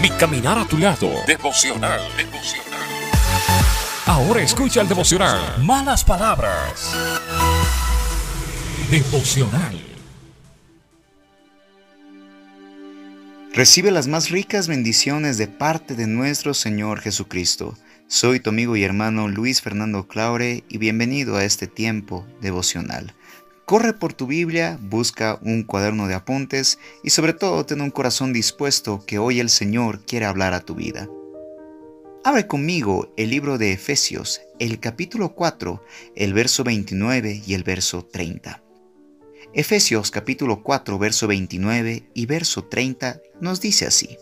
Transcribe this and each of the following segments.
Mi caminar a tu lado. Devocional. Devocional. Ahora escucha el devocional. Malas palabras. Devocional. Recibe las más ricas bendiciones de parte de nuestro Señor Jesucristo. Soy tu amigo y hermano Luis Fernando Claure y bienvenido a este tiempo devocional. Corre por tu Biblia, busca un cuaderno de apuntes y sobre todo ten un corazón dispuesto que hoy el Señor quiere hablar a tu vida. Abre conmigo el libro de Efesios, el capítulo 4, el verso 29 y el verso 30. Efesios capítulo 4, verso 29 y verso 30 nos dice así.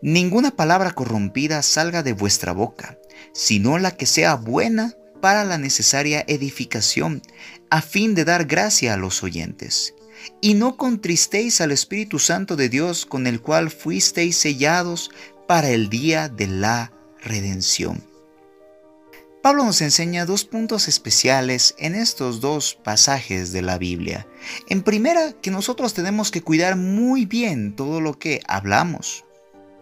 Ninguna palabra corrompida salga de vuestra boca, sino la que sea buena para la necesaria edificación, a fin de dar gracia a los oyentes. Y no contristéis al Espíritu Santo de Dios con el cual fuisteis sellados para el día de la redención. Pablo nos enseña dos puntos especiales en estos dos pasajes de la Biblia. En primera, que nosotros tenemos que cuidar muy bien todo lo que hablamos,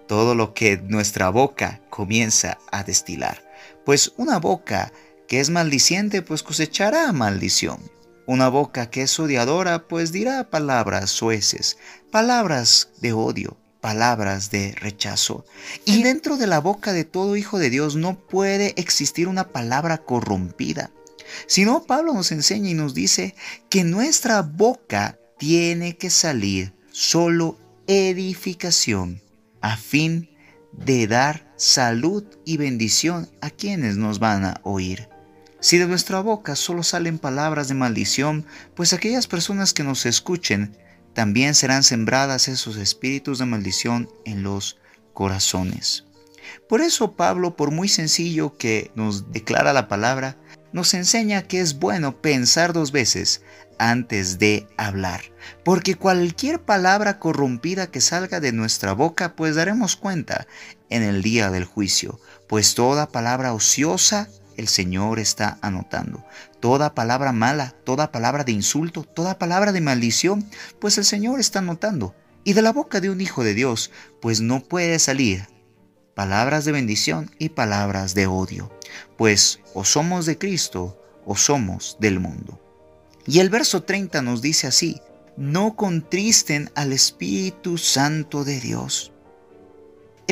todo lo que nuestra boca comienza a destilar. Pues una boca que es maldiciente, pues cosechará maldición. Una boca que es odiadora, pues dirá palabras sueces, palabras de odio, palabras de rechazo. Y dentro de la boca de todo hijo de Dios no puede existir una palabra corrompida. Sino Pablo nos enseña y nos dice que nuestra boca tiene que salir solo edificación a fin de dar salud y bendición a quienes nos van a oír. Si de nuestra boca solo salen palabras de maldición, pues aquellas personas que nos escuchen también serán sembradas esos espíritus de maldición en los corazones. Por eso Pablo, por muy sencillo que nos declara la palabra, nos enseña que es bueno pensar dos veces antes de hablar, porque cualquier palabra corrompida que salga de nuestra boca, pues daremos cuenta en el día del juicio, pues toda palabra ociosa el Señor está anotando. Toda palabra mala, toda palabra de insulto, toda palabra de maldición, pues el Señor está anotando. Y de la boca de un hijo de Dios, pues no puede salir palabras de bendición y palabras de odio, pues o somos de Cristo o somos del mundo. Y el verso 30 nos dice así, no contristen al Espíritu Santo de Dios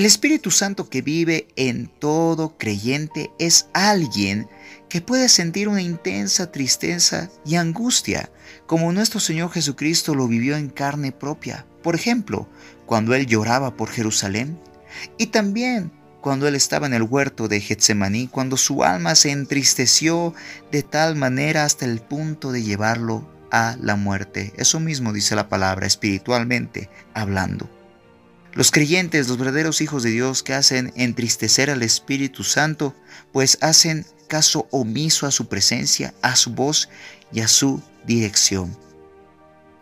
el Espíritu Santo que vive en todo creyente es alguien que puede sentir una intensa tristeza y angustia, como nuestro Señor Jesucristo lo vivió en carne propia. Por ejemplo, cuando Él lloraba por Jerusalén, y también cuando Él estaba en el huerto de Getsemaní, cuando su alma se entristeció de tal manera hasta el punto de llevarlo a la muerte. Eso mismo dice la palabra espiritualmente hablando. Los creyentes, los verdaderos hijos de Dios que hacen entristecer al Espíritu Santo, pues hacen caso omiso a su presencia, a su voz y a su dirección.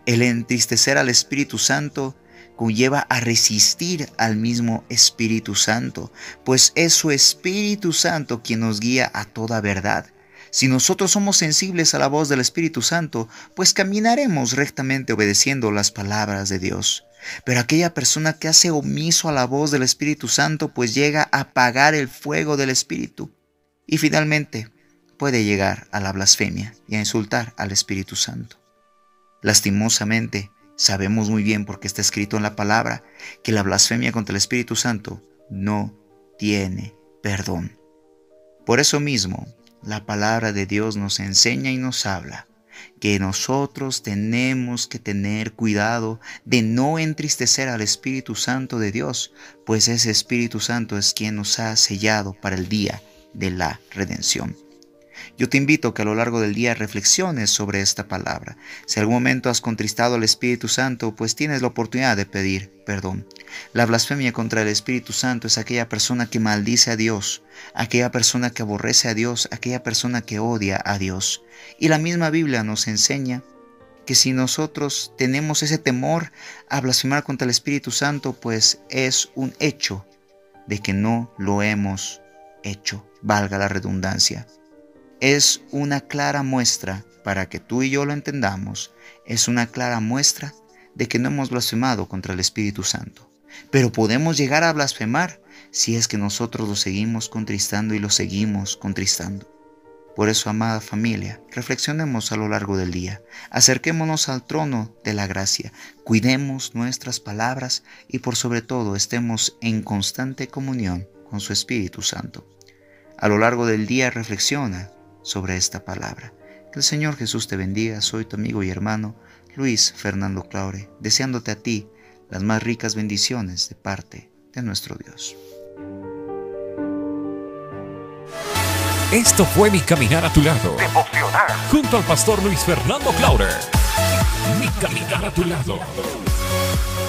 El entristecer al Espíritu Santo conlleva a resistir al mismo Espíritu Santo, pues es su Espíritu Santo quien nos guía a toda verdad. Si nosotros somos sensibles a la voz del Espíritu Santo, pues caminaremos rectamente obedeciendo las palabras de Dios. Pero aquella persona que hace omiso a la voz del Espíritu Santo, pues llega a apagar el fuego del Espíritu. Y finalmente puede llegar a la blasfemia y a insultar al Espíritu Santo. Lastimosamente, sabemos muy bien porque está escrito en la palabra que la blasfemia contra el Espíritu Santo no tiene perdón. Por eso mismo, la palabra de Dios nos enseña y nos habla que nosotros tenemos que tener cuidado de no entristecer al Espíritu Santo de Dios, pues ese Espíritu Santo es quien nos ha sellado para el día de la redención. Yo te invito a que a lo largo del día reflexiones sobre esta palabra. Si algún momento has contristado al Espíritu Santo, pues tienes la oportunidad de pedir perdón. La blasfemia contra el Espíritu Santo es aquella persona que maldice a Dios, aquella persona que aborrece a Dios, aquella persona que odia a Dios. Y la misma Biblia nos enseña que si nosotros tenemos ese temor a blasfemar contra el Espíritu Santo, pues es un hecho de que no lo hemos hecho, valga la redundancia es una clara muestra, para que tú y yo lo entendamos, es una clara muestra de que no hemos blasfemado contra el Espíritu Santo. pero podemos llegar a blasfemar si es que nosotros lo seguimos contristando y lo seguimos contristando. Por eso, amada familia, reflexionemos a lo largo del día, acerquémonos al trono de la gracia, cuidemos nuestras palabras y por sobre todo estemos en constante comunión con su Espíritu Santo. A lo largo del día reflexiona sobre esta palabra. Que el Señor Jesús te bendiga, soy tu amigo y hermano Luis Fernando Claure, deseándote a ti las más ricas bendiciones de parte de nuestro Dios. Esto fue Mi Caminar a tu lado. Junto al pastor Luis Fernando Clauder. Mi Caminar a tu lado.